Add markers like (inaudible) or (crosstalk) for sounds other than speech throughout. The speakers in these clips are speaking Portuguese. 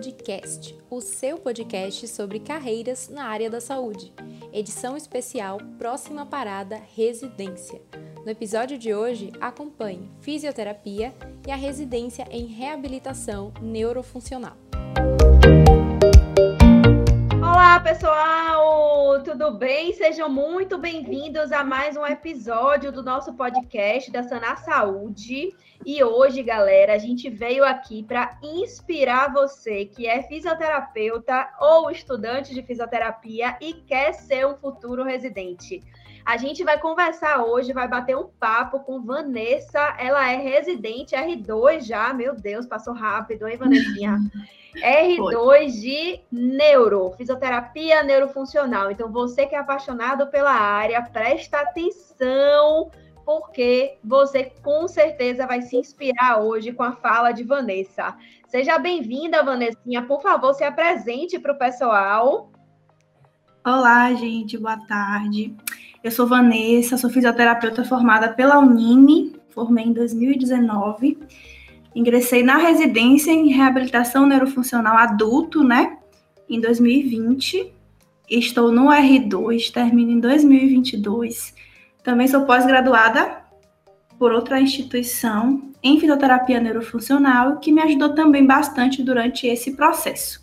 Saúdecast, o seu podcast sobre carreiras na área da saúde. Edição especial Próxima Parada Residência. No episódio de hoje, acompanhe fisioterapia e a residência em reabilitação neurofuncional. Olá, pessoal! Tudo bem? Sejam muito bem-vindos a mais um episódio do nosso podcast da Sanar Saúde. E hoje, galera, a gente veio aqui para inspirar você que é fisioterapeuta ou estudante de fisioterapia e quer ser um futuro residente. A gente vai conversar hoje, vai bater um papo com Vanessa. Ela é residente R2 já, meu Deus, passou rápido, hein, Vanessinha? (laughs) R2 de neuro, fisioterapia neurofuncional. Então, você que é apaixonado pela área, presta atenção porque você com certeza vai se inspirar hoje com a fala de Vanessa. Seja bem-vinda, Vanessinha. Por favor, se apresente para o pessoal. Olá, gente, boa tarde. Eu sou Vanessa, sou fisioterapeuta formada pela Unime, formei em 2019. Ingressei na residência em reabilitação neurofuncional adulto, né, em 2020. Estou no R2, termino em 2022 também sou pós-graduada por outra instituição em fisioterapia neurofuncional, que me ajudou também bastante durante esse processo.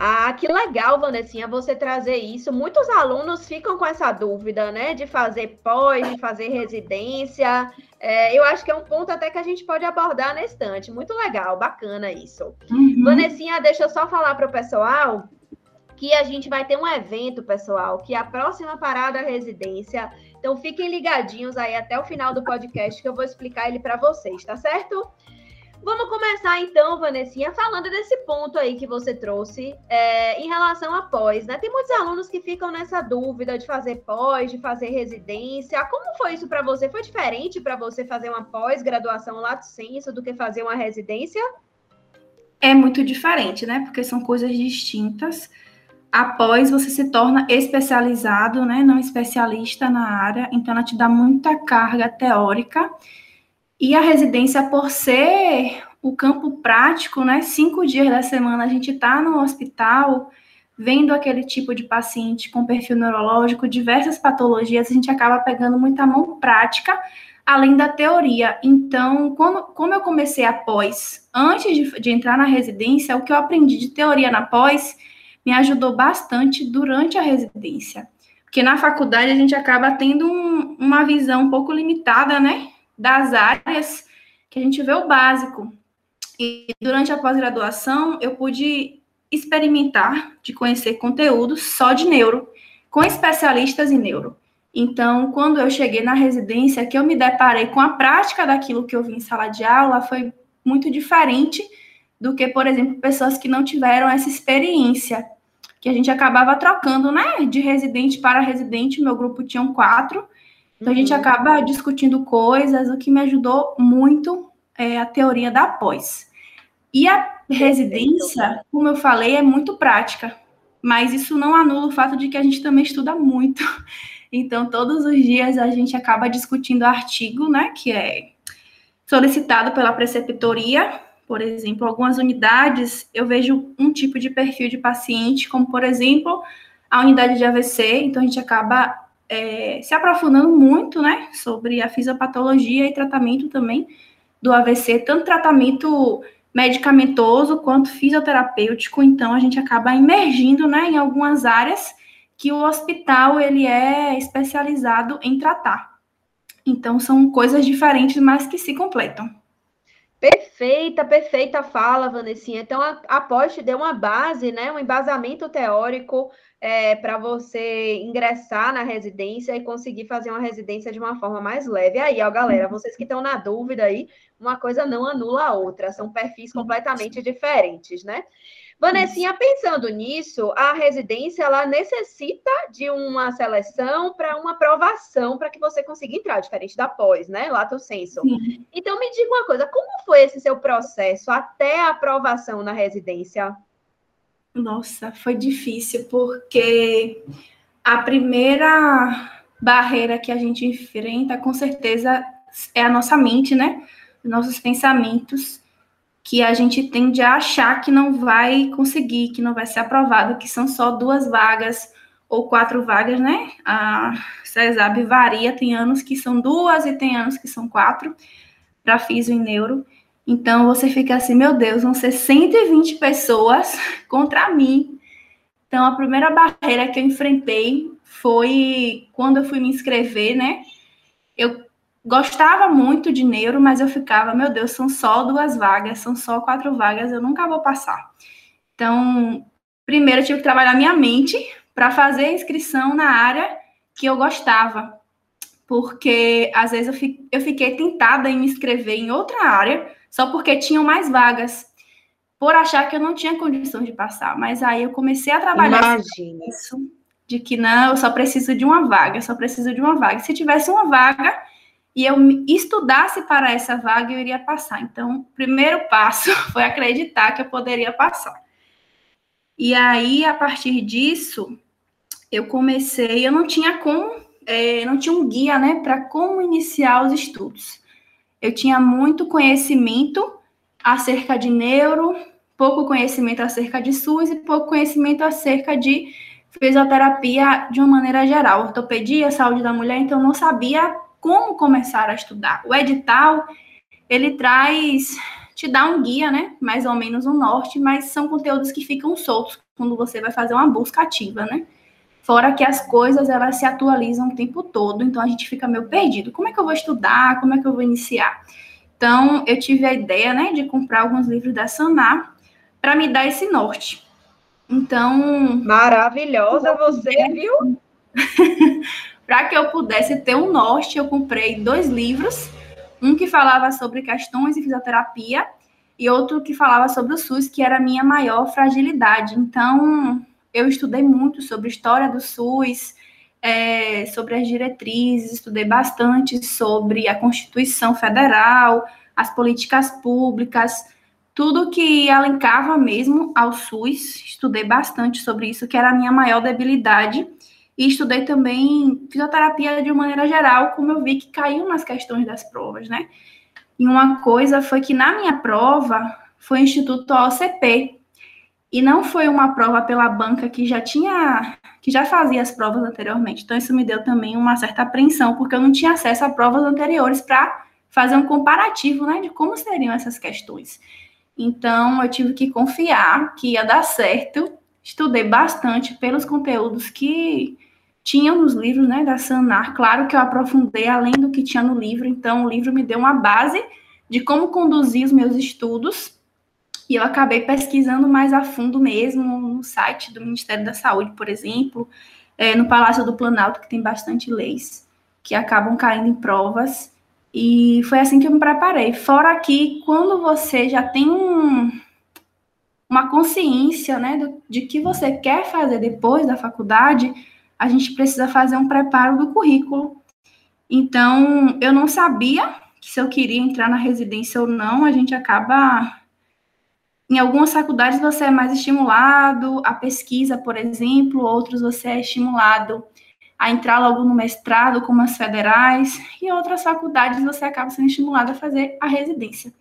Ah, que legal, Vanessinha, você trazer isso. Muitos alunos ficam com essa dúvida, né, de fazer pós, de fazer residência. É, eu acho que é um ponto até que a gente pode abordar na estante. Muito legal, bacana isso. Uhum. Vanessinha, deixa eu só falar para o pessoal que a gente vai ter um evento, pessoal, que é a próxima parada residência. Então fiquem ligadinhos aí até o final do podcast que eu vou explicar ele para vocês, tá certo? Vamos começar então, Vanessinha, falando desse ponto aí que você trouxe é, em relação a pós, né? Tem muitos alunos que ficam nessa dúvida de fazer pós, de fazer residência. Como foi isso para você? Foi diferente para você fazer uma pós-graduação lato senso do que fazer uma residência? É muito diferente, né? Porque são coisas distintas após você se torna especializado, né, não especialista na área, então ela te dá muita carga teórica. E a residência, por ser o campo prático, né, cinco dias da semana a gente está no hospital, vendo aquele tipo de paciente com perfil neurológico, diversas patologias, a gente acaba pegando muita mão prática, além da teoria. Então, quando, como eu comecei a pós, antes de, de entrar na residência, o que eu aprendi de teoria na pós me ajudou bastante durante a residência. Porque na faculdade a gente acaba tendo um, uma visão um pouco limitada, né, das áreas que a gente vê o básico. E durante a pós-graduação eu pude experimentar de conhecer conteúdo só de neuro, com especialistas em neuro. Então, quando eu cheguei na residência, que eu me deparei com a prática daquilo que eu vi em sala de aula, foi muito diferente do que, por exemplo, pessoas que não tiveram essa experiência que a gente acabava trocando, né, de residente para residente. Meu grupo tinha quatro, então a gente uhum. acaba discutindo coisas, o que me ajudou muito é a teoria da pós. E a residência, como eu falei, é muito prática, mas isso não anula o fato de que a gente também estuda muito. (laughs) Então, todos os dias a gente acaba discutindo artigo, né, que é solicitado pela preceptoria por exemplo, algumas unidades eu vejo um tipo de perfil de paciente, como por exemplo a unidade de AVC, então a gente acaba é, se aprofundando muito, né, sobre a fisiopatologia e tratamento também do AVC, tanto tratamento medicamentoso quanto fisioterapêutico, então a gente acaba emergindo, né, em algumas áreas que o hospital ele é especializado em tratar. Então são coisas diferentes, mas que se completam. Perfeita, perfeita fala, Vanessinha. Então, a, a deu uma base, né, um embasamento teórico é, para você ingressar na residência e conseguir fazer uma residência de uma forma mais leve. Aí, ó, galera, vocês que estão na dúvida aí, uma coisa não anula a outra, são perfis completamente diferentes, né? Vanessinha, pensando nisso, a residência ela necessita de uma seleção para uma aprovação para que você consiga entrar, diferente da pós, né? Lato senso. Sim. Então me diga uma coisa, como foi esse seu processo até a aprovação na residência? Nossa, foi difícil porque a primeira barreira que a gente enfrenta, com certeza, é a nossa mente, né? Nossos pensamentos que a gente tende a achar que não vai conseguir, que não vai ser aprovado, que são só duas vagas ou quatro vagas, né? A CESAB varia, tem anos que são duas e tem anos que são quatro para físio e neuro. Então você fica assim, meu Deus, vão ser 120 pessoas (laughs) contra mim. Então a primeira barreira que eu enfrentei foi quando eu fui me inscrever, né? Eu gostava muito de neuro, mas eu ficava, meu Deus, são só duas vagas, são só quatro vagas, eu nunca vou passar. Então, primeiro eu tive que trabalhar minha mente para fazer a inscrição na área que eu gostava, porque às vezes eu, fiquei tentada em me inscrever em outra área só porque tinham mais vagas, por achar que eu não tinha condição de passar. Mas aí eu comecei a trabalhar isso, de que não, eu só preciso de uma vaga, só preciso de uma vaga. Se tivesse uma vaga, e eu estudasse para essa vaga, eu iria passar. Então, o primeiro passo (laughs) foi acreditar que eu poderia passar. E aí, a partir disso, eu comecei, eu não tinha como, é, não tinha um guia, né, para como iniciar os estudos. Eu tinha muito conhecimento acerca de neuro, pouco conhecimento acerca de SUS e pouco conhecimento acerca de fisioterapia de uma maneira geral, ortopedia, saúde da mulher, então não sabia como começar a estudar. O edital, ele traz, te dá um guia, né? Mais ou menos um norte, mas são conteúdos que ficam soltos quando você vai fazer uma busca ativa, né? Fora que as coisas, elas se atualizam o tempo todo, então a gente fica meio perdido. Como é que eu vou estudar? Como é que eu vou iniciar? Então, eu tive a ideia, né, de comprar alguns livros da Sanar para me dar esse norte. Então. Maravilhosa você, (laughs) viu? Para que eu pudesse ter um norte, eu comprei dois livros, um que falava sobre questões de fisioterapia e outro que falava sobre o SUS, que era a minha maior fragilidade. Então, eu estudei muito sobre história do SUS, é, sobre as diretrizes, estudei bastante sobre a Constituição Federal, as políticas públicas, tudo que alencava mesmo ao SUS, estudei bastante sobre isso, que era a minha maior debilidade e estudei também fisioterapia de uma maneira geral, como eu vi que caiu nas questões das provas, né? E uma coisa foi que na minha prova foi o Instituto OCP, e não foi uma prova pela banca que já tinha, que já fazia as provas anteriormente. Então isso me deu também uma certa apreensão, porque eu não tinha acesso a provas anteriores para fazer um comparativo, né, de como seriam essas questões. Então eu tive que confiar que ia dar certo. Estudei bastante pelos conteúdos que tinha nos livros né, da Sanar. Claro que eu aprofundei além do que tinha no livro, então o livro me deu uma base de como conduzir os meus estudos. E eu acabei pesquisando mais a fundo mesmo no site do Ministério da Saúde, por exemplo, é, no Palácio do Planalto, que tem bastante leis que acabam caindo em provas. E foi assim que eu me preparei. Fora que, quando você já tem um, uma consciência né, do, de que você quer fazer depois da faculdade, a gente precisa fazer um preparo do currículo. Então, eu não sabia se eu queria entrar na residência ou não, a gente acaba. Em algumas faculdades você é mais estimulado a pesquisa, por exemplo, outros você é estimulado a entrar logo no mestrado, como as federais, e outras faculdades você acaba sendo estimulado a fazer a residência.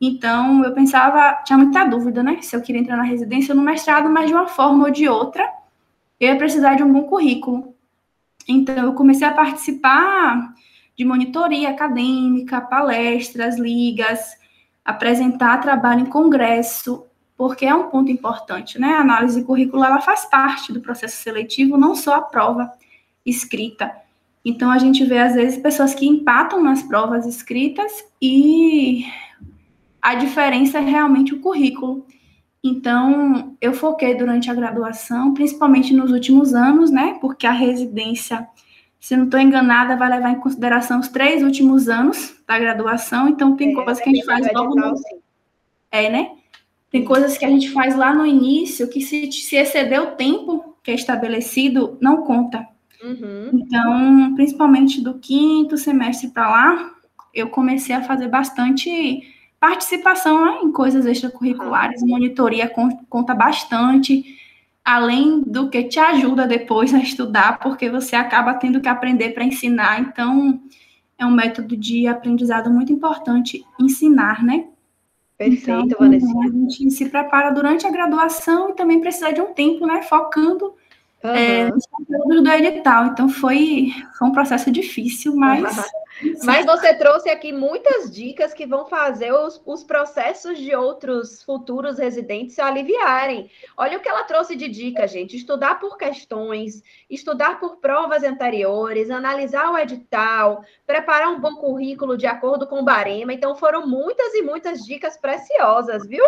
Então, eu pensava, tinha muita dúvida, né, se eu queria entrar na residência ou no mestrado, mas de uma forma ou de outra, eu ia precisar de um bom currículo. Então, eu comecei a participar de monitoria acadêmica, palestras, ligas, apresentar trabalho em congresso, porque é um ponto importante, né? A análise curricular ela faz parte do processo seletivo, não só a prova escrita. Então, a gente vê, às vezes, pessoas que empatam nas provas escritas e a diferença é realmente o currículo. Então, eu foquei durante a graduação, principalmente nos últimos anos, né? Porque a residência, se não estou enganada, vai levar em consideração os três últimos anos da graduação. Então, tem é, coisas que a gente faz logo no. É, né? Tem coisas que a gente faz lá no início que, se, se exceder o tempo que é estabelecido, não conta. Uhum. Então, principalmente do quinto semestre para lá, eu comecei a fazer bastante participação né, em coisas extracurriculares, monitoria conta bastante, além do que te ajuda depois a estudar, porque você acaba tendo que aprender para ensinar. Então, é um método de aprendizado muito importante ensinar, né? Perfeito, então, Vanessa. A gente se prepara durante a graduação e também precisa de um tempo, né? Focando uhum. é, do edital. Então foi, foi um processo difícil, mas. Uhum. Mas você trouxe aqui muitas dicas que vão fazer os, os processos de outros futuros residentes se aliviarem. Olha o que ela trouxe de dica, gente: estudar por questões, estudar por provas anteriores, analisar o edital, preparar um bom currículo de acordo com o barema. Então, foram muitas e muitas dicas preciosas, viu?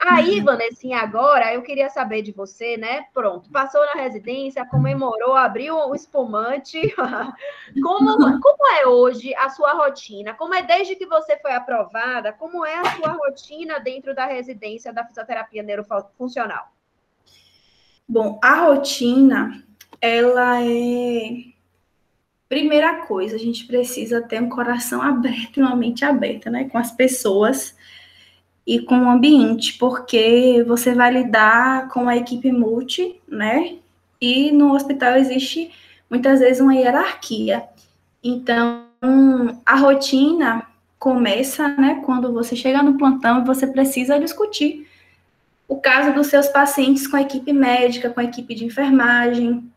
Aí, Vanessinha, agora eu queria saber de você, né? Pronto, passou na residência, comemorou, abriu o espumante. (laughs) como, como é hoje a sua rotina? Como é desde que você foi aprovada? Como é a sua rotina dentro da residência da fisioterapia neurofuncional? Bom, a rotina, ela é. Primeira coisa, a gente precisa ter um coração aberto e uma mente aberta, né? Com as pessoas e com o ambiente, porque você vai lidar com a equipe multi, né? E no hospital existe muitas vezes uma hierarquia. Então, a rotina começa, né, quando você chega no plantão e você precisa discutir o caso dos seus pacientes com a equipe médica, com a equipe de enfermagem.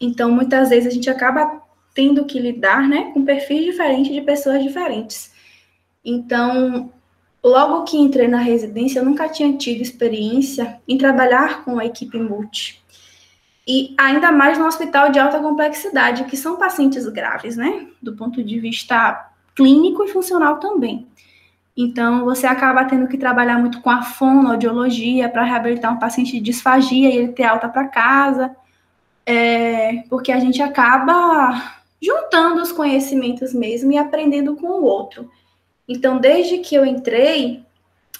Então, muitas vezes a gente acaba tendo que lidar, né, com perfis diferentes de pessoas diferentes. Então, logo que entrei na residência, eu nunca tinha tido experiência em trabalhar com a equipe multi e ainda mais no hospital de alta complexidade, que são pacientes graves, né? Do ponto de vista clínico e funcional também. Então, você acaba tendo que trabalhar muito com a fonoaudiologia para reabilitar um paciente de disfagia e ele ter alta para casa, é, porque a gente acaba juntando os conhecimentos mesmo e aprendendo com o outro. Então, desde que eu entrei,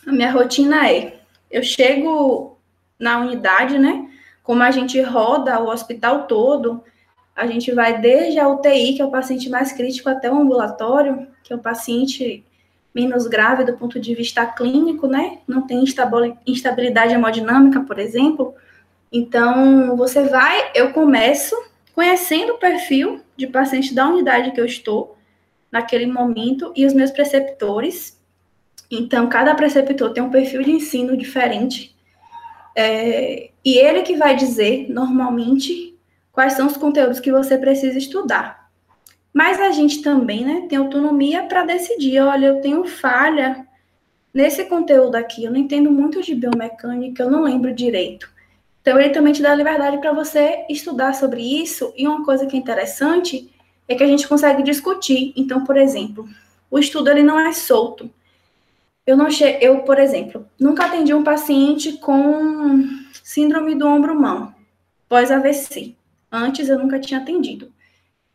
a minha rotina é: eu chego na unidade, né? Como a gente roda o hospital todo, a gente vai desde a UTI, que é o paciente mais crítico, até o ambulatório, que é o paciente menos grave do ponto de vista clínico, né? Não tem instabilidade hemodinâmica, por exemplo. Então, você vai, eu começo conhecendo o perfil de paciente da unidade que eu estou naquele momento e os meus preceptores. Então, cada preceptor tem um perfil de ensino diferente. É, e ele que vai dizer, normalmente, quais são os conteúdos que você precisa estudar. Mas a gente também né, tem autonomia para decidir: olha, eu tenho falha nesse conteúdo aqui, eu não entendo muito de biomecânica, eu não lembro direito. Então, ele também te dá liberdade para você estudar sobre isso. E uma coisa que é interessante é que a gente consegue discutir. Então, por exemplo, o estudo ele não é solto. Eu não che... eu, por exemplo, nunca atendi um paciente com síndrome do ombro-mão, pós-AVC. Antes eu nunca tinha atendido.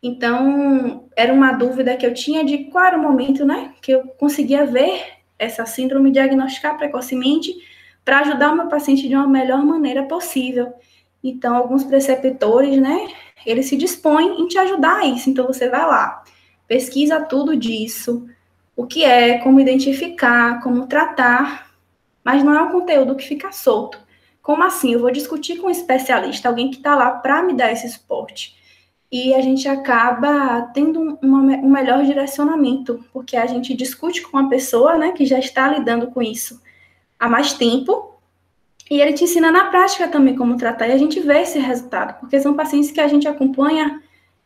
Então, era uma dúvida que eu tinha de qual era o momento, né, que eu conseguia ver essa síndrome, diagnosticar precocemente, para ajudar o meu paciente de uma melhor maneira possível. Então, alguns preceptores, né, eles se dispõem em te ajudar a isso. Então, você vai lá, pesquisa tudo disso, o que é, como identificar, como tratar, mas não é um conteúdo que fica solto. Como assim? Eu vou discutir com um especialista, alguém que está lá para me dar esse suporte. E a gente acaba tendo uma, um melhor direcionamento, porque a gente discute com uma pessoa né, que já está lidando com isso há mais tempo, e ele te ensina na prática também como tratar, e a gente vê esse resultado, porque são pacientes que a gente acompanha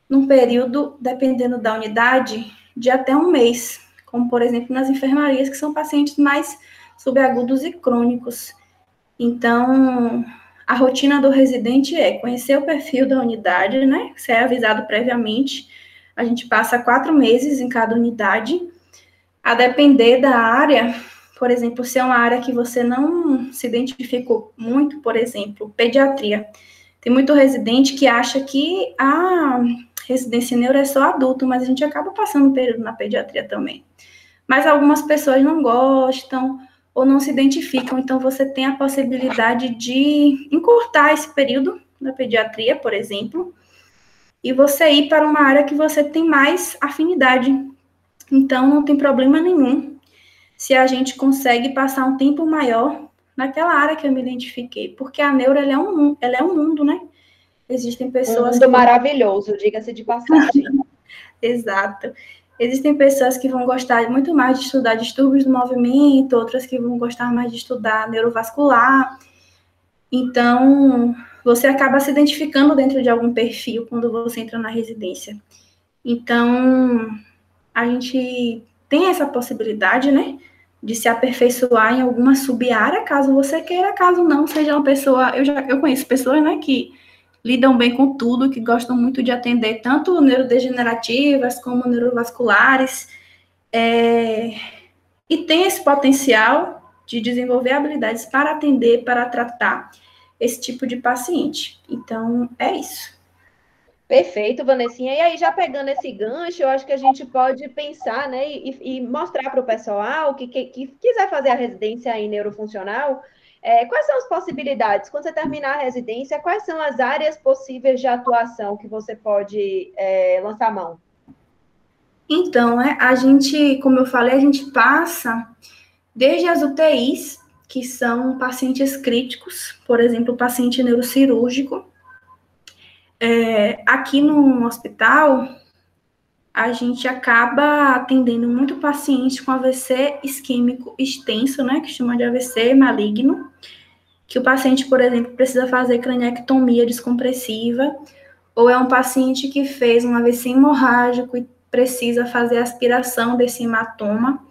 num período, dependendo da unidade, de até um mês, como por exemplo nas enfermarias, que são pacientes mais subagudos e crônicos. Então, a rotina do residente é conhecer o perfil da unidade, né? Ser avisado previamente. A gente passa quatro meses em cada unidade. A depender da área, por exemplo, se é uma área que você não se identificou muito, por exemplo, pediatria. Tem muito residente que acha que a residência neuro é só adulto, mas a gente acaba passando período na pediatria também. Mas algumas pessoas não gostam, ou não se identificam. Então, você tem a possibilidade de encurtar esse período na pediatria, por exemplo, e você ir para uma área que você tem mais afinidade. Então, não tem problema nenhum se a gente consegue passar um tempo maior naquela área que eu me identifiquei, porque a neuro é um, ela é um mundo, né? Existem pessoas. Um mundo que... maravilhoso, diga-se de passagem. (laughs) Exato. Existem pessoas que vão gostar muito mais de estudar distúrbios do movimento, outras que vão gostar mais de estudar neurovascular. Então, você acaba se identificando dentro de algum perfil quando você entra na residência. Então, a gente tem essa possibilidade, né, de se aperfeiçoar em alguma sub-área, caso você queira, caso não, seja uma pessoa, eu já eu conheço pessoas, né, que lidam bem com tudo, que gostam muito de atender tanto neurodegenerativas como neurovasculares, é, e tem esse potencial de desenvolver habilidades para atender, para tratar esse tipo de paciente. Então, é isso. Perfeito, Vanessinha. E aí, já pegando esse gancho, eu acho que a gente pode pensar, né, e, e mostrar para o pessoal que, que, que, quiser fazer a residência em neurofuncional, é, quais são as possibilidades? Quando você terminar a residência, quais são as áreas possíveis de atuação que você pode é, lançar mão? Então, é, a gente, como eu falei, a gente passa desde as UTIs, que são pacientes críticos, por exemplo, paciente neurocirúrgico, é, aqui no hospital, a gente acaba atendendo muito paciente com AVC isquêmico extenso, né, que chama de AVC maligno, que o paciente, por exemplo, precisa fazer craniectomia descompressiva, ou é um paciente que fez um AVC hemorrágico e precisa fazer aspiração desse hematoma,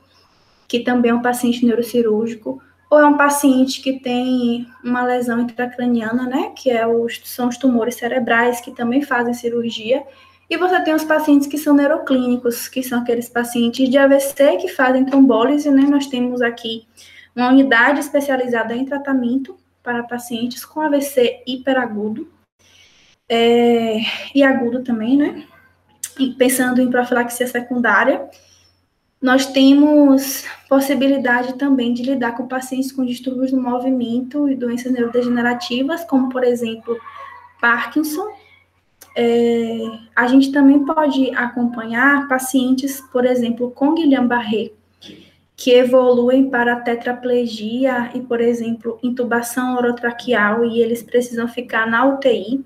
que também é um paciente neurocirúrgico, ou é um paciente que tem uma lesão intracraniana, né, que é os, são os tumores cerebrais que também fazem cirurgia, e você tem os pacientes que são neuroclínicos, que são aqueles pacientes de AVC que fazem trombólise, né, nós temos aqui uma unidade especializada em tratamento para pacientes com AVC hiperagudo, é, e agudo também, né, e pensando em profilaxia secundária, nós temos possibilidade também de lidar com pacientes com distúrbios do movimento e doenças neurodegenerativas, como, por exemplo, Parkinson. É, a gente também pode acompanhar pacientes, por exemplo, com Guillain-Barré, que evoluem para tetraplegia e, por exemplo, intubação orotraqueal e eles precisam ficar na UTI,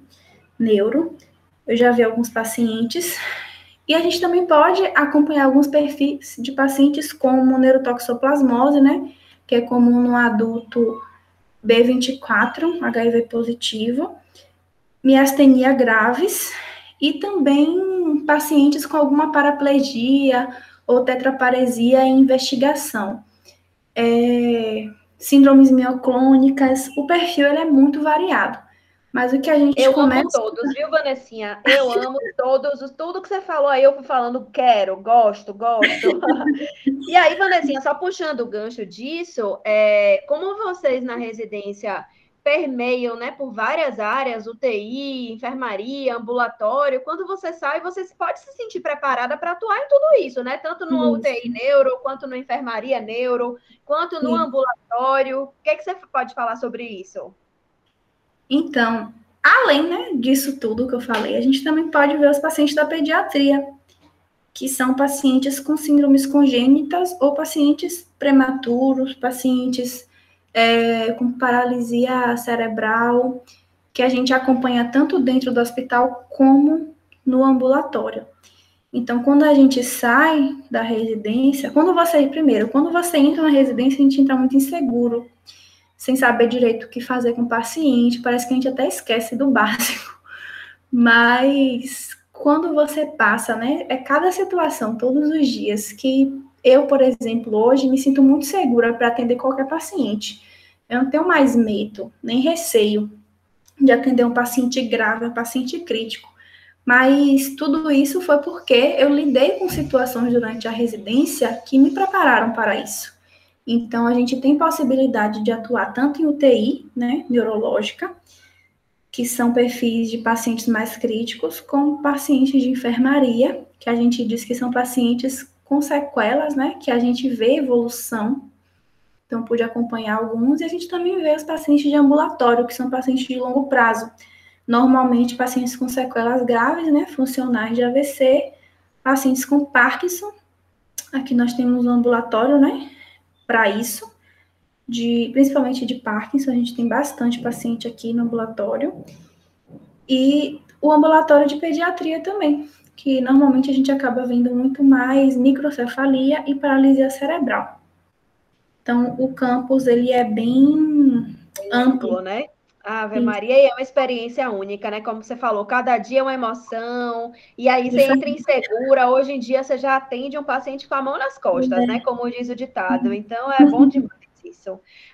neuro. Eu já vi alguns pacientes. E a gente também pode acompanhar alguns perfis de pacientes como neurotoxoplasmose, né, que é comum no adulto B24, HIV positivo, miastenia graves e também pacientes com alguma paraplegia ou tetraparesia em investigação. É, síndromes mioclônicas, o perfil ele é muito variado. Mas o que a gente eu começa... amo todos, viu, Vanessinha? Eu amo (laughs) todos, tudo que você falou aí, eu fui falando quero, gosto, gosto. (laughs) e aí, Vanessinha, só puxando o gancho disso, é, como vocês na residência permeiam né, por várias áreas, UTI, enfermaria, ambulatório, quando você sai, você pode se sentir preparada para atuar em tudo isso, né? Tanto no UTI neuro, quanto no enfermaria neuro, quanto no ambulatório. O que, é que você pode falar sobre isso? Então, além né, disso tudo que eu falei, a gente também pode ver os pacientes da pediatria, que são pacientes com síndromes congênitas ou pacientes prematuros, pacientes é, com paralisia cerebral, que a gente acompanha tanto dentro do hospital como no ambulatório. Então, quando a gente sai da residência, quando você, primeiro, quando você entra na residência, a gente entra muito inseguro sem saber direito o que fazer com o paciente, parece que a gente até esquece do (laughs) básico. Mas quando você passa, né, é cada situação, todos os dias, que eu, por exemplo, hoje me sinto muito segura para atender qualquer paciente. Eu não tenho mais medo, nem receio de atender um paciente grave, um paciente crítico. Mas tudo isso foi porque eu lidei com situações durante a residência que me prepararam para isso. Então, a gente tem possibilidade de atuar tanto em UTI, né, neurológica, que são perfis de pacientes mais críticos, como pacientes de enfermaria, que a gente diz que são pacientes com sequelas, né, que a gente vê evolução. Então, pude acompanhar alguns, e a gente também vê os pacientes de ambulatório, que são pacientes de longo prazo. Normalmente, pacientes com sequelas graves, né, funcionais de AVC, pacientes com Parkinson. Aqui nós temos um ambulatório, né, para isso, de, principalmente de Parkinson, a gente tem bastante paciente aqui no ambulatório, e o ambulatório de pediatria também, que normalmente a gente acaba vendo muito mais microcefalia e paralisia cerebral. Então, o campus, ele é bem amplo, né? Ave Sim. Maria, e é uma experiência única, né? Como você falou, cada dia é uma emoção, e aí você entra insegura. Hoje em dia você já atende um paciente com a mão nas costas, é. né? Como diz o ditado. Então é bom demais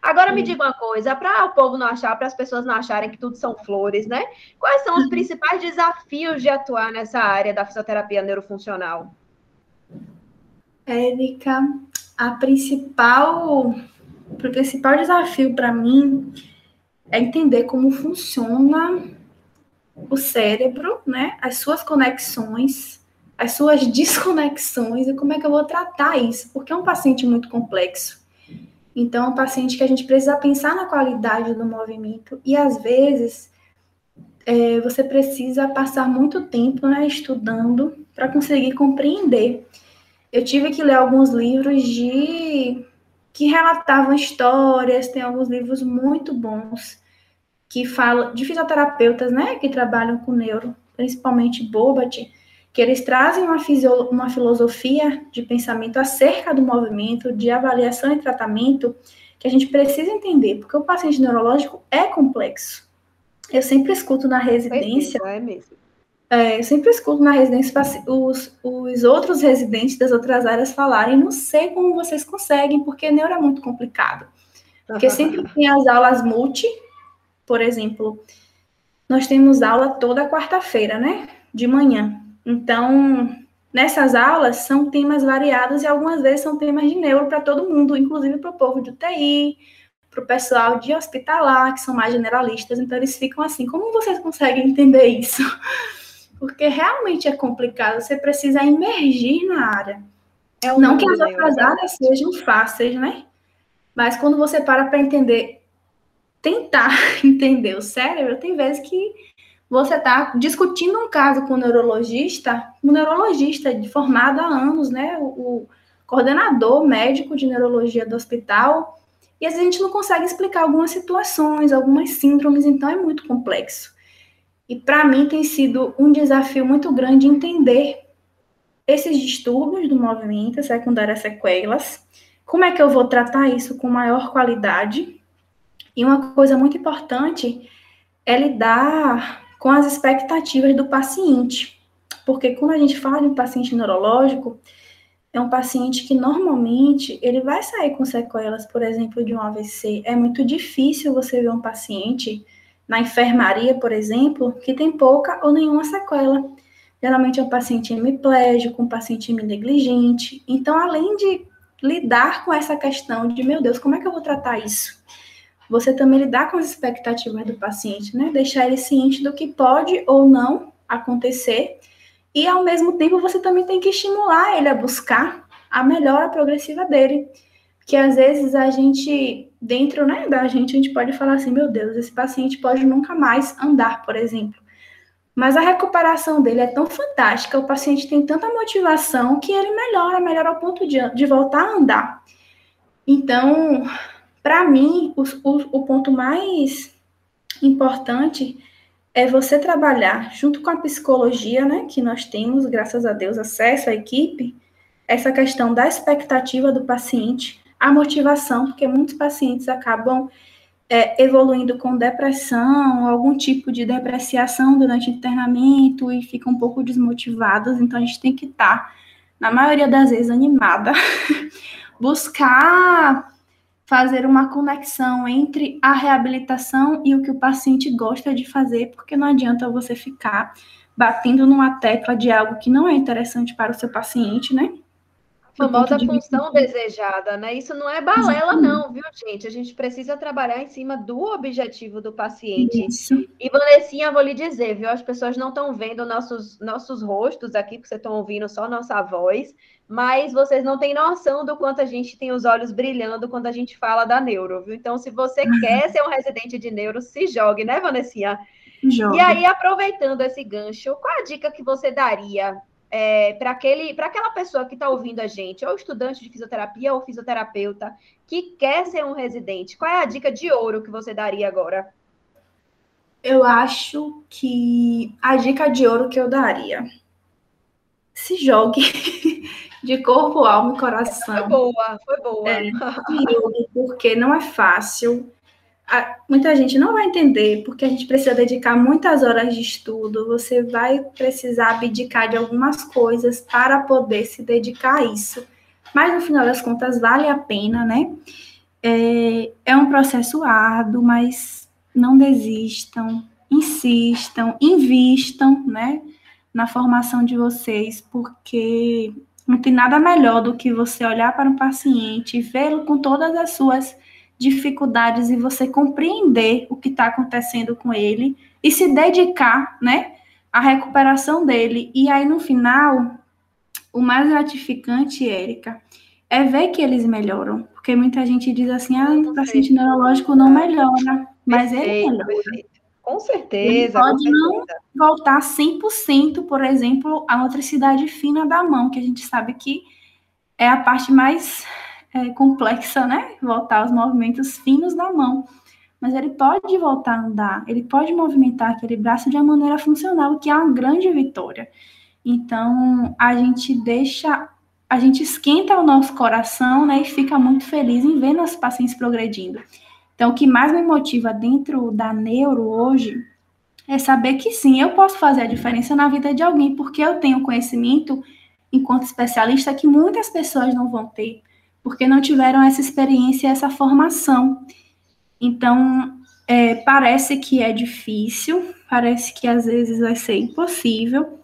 Agora me diga uma coisa, para o povo não achar, para as pessoas não acharem que tudo são flores, né? Quais são os uhum. principais desafios de atuar nessa área da fisioterapia neurofuncional? Érica, a principal, o principal desafio para mim é entender como funciona o cérebro, né? As suas conexões, as suas desconexões e como é que eu vou tratar isso, porque é um paciente muito complexo. Então, é um paciente que a gente precisa pensar na qualidade do movimento e às vezes é, você precisa passar muito tempo né, estudando para conseguir compreender. Eu tive que ler alguns livros de que relatavam histórias, tem alguns livros muito bons que falam de fisioterapeutas, né, que trabalham com neuro, principalmente Bobat, que eles trazem uma, uma filosofia de pensamento acerca do movimento, de avaliação e tratamento, que a gente precisa entender, porque o paciente neurológico é complexo. Eu sempre escuto na residência. É mesmo. É, eu sempre escuto na residência os, os outros residentes das outras áreas falarem, não sei como vocês conseguem, porque neuro é muito complicado. Porque sempre tem as aulas multi, por exemplo, nós temos aula toda quarta-feira, né? De manhã. Então, nessas aulas são temas variados e algumas vezes são temas de neuro para todo mundo, inclusive para o povo de UTI, para o pessoal de hospitalar, que são mais generalistas. Então, eles ficam assim: como vocês conseguem entender isso? (laughs) porque realmente é complicado, você precisa emergir na área. É um Não que as outras né? áreas sejam fáceis, né? Mas quando você para para entender, tentar (laughs) entender o cérebro, tem vezes que você está discutindo um caso com o neurologista, um neurologista formado há anos, né? O, o coordenador médico de neurologia do hospital, e às vezes a gente não consegue explicar algumas situações, algumas síndromes, então é muito complexo. E para mim tem sido um desafio muito grande entender esses distúrbios do movimento, secundárias sequelas, como é que eu vou tratar isso com maior qualidade. E uma coisa muito importante é lidar com as expectativas do paciente. Porque quando a gente fala de um paciente neurológico, é um paciente que normalmente ele vai sair com sequelas, por exemplo, de um AVC. É muito difícil você ver um paciente na enfermaria, por exemplo, que tem pouca ou nenhuma sequela. Geralmente é um paciente hemiplégico, um paciente negligente. Então, além de lidar com essa questão de, meu Deus, como é que eu vou tratar isso? Você também lidar com as expectativas do paciente, né? Deixar ele ciente do que pode ou não acontecer. E, ao mesmo tempo, você também tem que estimular ele a buscar a melhora progressiva dele. Que às vezes a gente dentro né, da gente, a gente pode falar assim: meu Deus, esse paciente pode nunca mais andar, por exemplo. Mas a recuperação dele é tão fantástica, o paciente tem tanta motivação que ele melhora, melhora ao ponto de, de voltar a andar. Então, para mim, o, o, o ponto mais importante é você trabalhar junto com a psicologia, né, que nós temos, graças a Deus, acesso à equipe, essa questão da expectativa do paciente, a motivação, porque muitos pacientes acabam é, evoluindo com depressão, algum tipo de depreciação durante o internamento e ficam um pouco desmotivados, então a gente tem que estar, tá, na maioria das vezes, animada, (laughs) buscar fazer uma conexão entre a reabilitação e o que o paciente gosta de fazer, porque não adianta você ficar batendo numa tecla de algo que não é interessante para o seu paciente, né? famosa função desejada, né? Isso não é balela, não, viu, gente? A gente precisa trabalhar em cima do objetivo do paciente. Isso. E, Vanessinha, vou lhe dizer, viu? As pessoas não estão vendo nossos, nossos rostos aqui, porque vocês estão ouvindo só nossa voz, mas vocês não têm noção do quanto a gente tem os olhos brilhando quando a gente fala da neuro, viu? Então, se você uhum. quer ser um residente de neuro, se jogue, né, Vanessinha? Jogue. E aí, aproveitando esse gancho, qual a dica que você daria é, para aquela pessoa que está ouvindo a gente, ou estudante de fisioterapia ou fisioterapeuta, que quer ser um residente, qual é a dica de ouro que você daria agora? Eu acho que a dica de ouro que eu daria se jogue (laughs) de corpo, alma e coração. Foi boa, foi boa. É, (laughs) porque não é fácil. Muita gente não vai entender, porque a gente precisa dedicar muitas horas de estudo. Você vai precisar abdicar de algumas coisas para poder se dedicar a isso. Mas no final das contas, vale a pena, né? É, é um processo árduo, mas não desistam, insistam, invistam, né? Na formação de vocês, porque não tem nada melhor do que você olhar para um paciente, vê-lo com todas as suas dificuldades e você compreender o que está acontecendo com ele e se dedicar, né, à recuperação dele. E aí, no final, o mais gratificante, Érica, é ver que eles melhoram. Porque muita gente diz assim, ah, o paciente neurológico não melhora, mas ele melhora. Com certeza. Ele pode não voltar 100%, por exemplo, a motricidade fina da mão, que a gente sabe que é a parte mais é, complexa, né? Voltar aos movimentos finos da mão. Mas ele pode voltar a andar, ele pode movimentar aquele braço de uma maneira funcional, que é uma grande vitória. Então, a gente deixa, a gente esquenta o nosso coração, né? E fica muito feliz em ver nossos pacientes progredindo. Então, o que mais me motiva dentro da neuro hoje é saber que sim, eu posso fazer a diferença na vida de alguém, porque eu tenho conhecimento, enquanto especialista, que muitas pessoas não vão ter, porque não tiveram essa experiência, essa formação. Então, é, parece que é difícil, parece que às vezes vai ser impossível,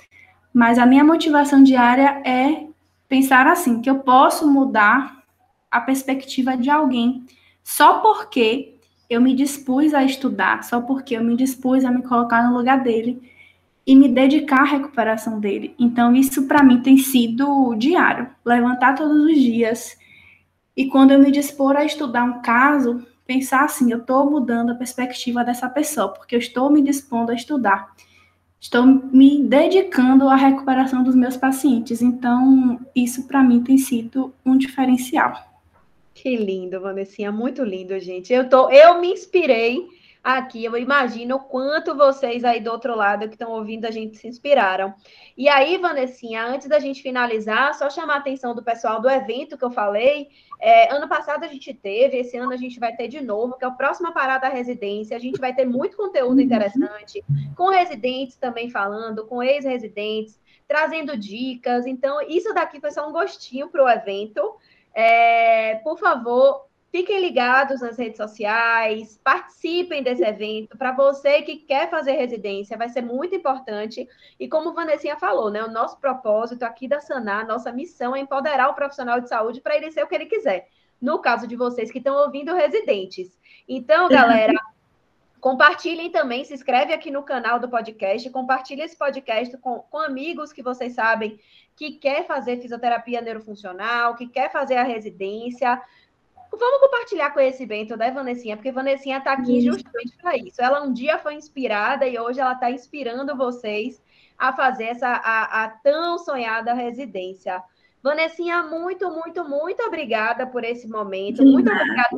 mas a minha motivação diária é pensar assim, que eu posso mudar a perspectiva de alguém só porque eu me dispus a estudar, só porque eu me dispus a me colocar no lugar dele e me dedicar à recuperação dele. Então, isso para mim tem sido diário, levantar todos os dias. E quando eu me dispor a estudar um caso, pensar assim, eu estou mudando a perspectiva dessa pessoa, porque eu estou me dispondo a estudar. Estou me dedicando à recuperação dos meus pacientes. Então, isso para mim tem sido um diferencial. Que lindo, Vanessinha, muito lindo, gente. Eu tô, eu me inspirei aqui, eu imagino o quanto vocês aí do outro lado que estão ouvindo a gente se inspiraram. E aí, Vanessinha, antes da gente finalizar, só chamar a atenção do pessoal do evento que eu falei. É, ano passado a gente teve, esse ano a gente vai ter de novo, que é o próxima parada residência. A gente vai ter muito conteúdo uhum. interessante, com residentes também falando, com ex-residentes, trazendo dicas. Então, isso daqui foi só um gostinho para o evento. É, por favor, fiquem ligados nas redes sociais, participem desse evento. Para você que quer fazer residência, vai ser muito importante. E como a Vanessinha falou, né, o nosso propósito aqui da Sanar, nossa missão é empoderar o profissional de saúde para ele ser o que ele quiser. No caso de vocês que estão ouvindo residentes. Então, (laughs) galera, Compartilhem também, se inscreve aqui no canal do podcast, compartilhe esse podcast com, com amigos que vocês sabem que quer fazer fisioterapia neurofuncional, que quer fazer a residência. Vamos compartilhar conhecimento da Vanessinha, porque Vanessinha está aqui justamente para isso. Ela um dia foi inspirada e hoje ela está inspirando vocês a fazer essa a, a tão sonhada residência. Vanessinha, muito, muito, muito obrigada por esse momento. Muito obrigada.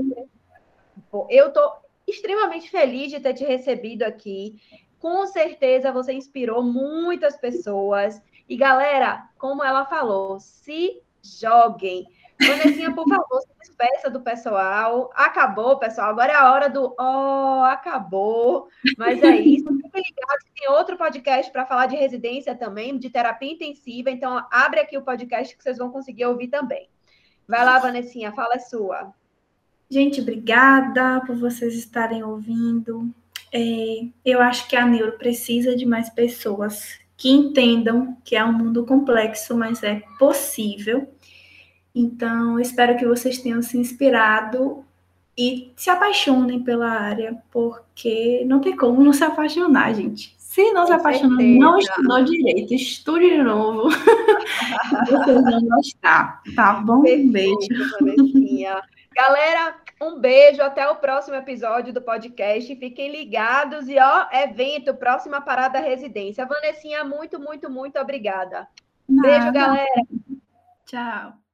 Por... Eu tô extremamente feliz de ter te recebido aqui. Com certeza você inspirou muitas pessoas. E galera, como ela falou, se joguem. Vanessinha, por favor, se despeça do pessoal. Acabou, pessoal. Agora é a hora do oh, acabou. Mas é (laughs) isso. Fiquem ligados que tem outro podcast para falar de residência também, de terapia intensiva. Então, abre aqui o podcast que vocês vão conseguir ouvir também. Vai lá, Vanessinha, fala é sua. Gente, obrigada por vocês estarem ouvindo. É, eu acho que a neuro precisa de mais pessoas que entendam que é um mundo complexo, mas é possível. Então, espero que vocês tenham se inspirado e se apaixonem pela área, porque não tem como não se apaixonar, gente. Se não se apaixonar, não estudou direito, estude de novo. (laughs) vocês vão gostar, tá bom? Um beijo. Galera, um beijo, até o próximo episódio do podcast. Fiquem ligados e ó, evento, próxima parada residência. Vanessinha, muito, muito, muito obrigada. Nada. Beijo, galera. Tchau.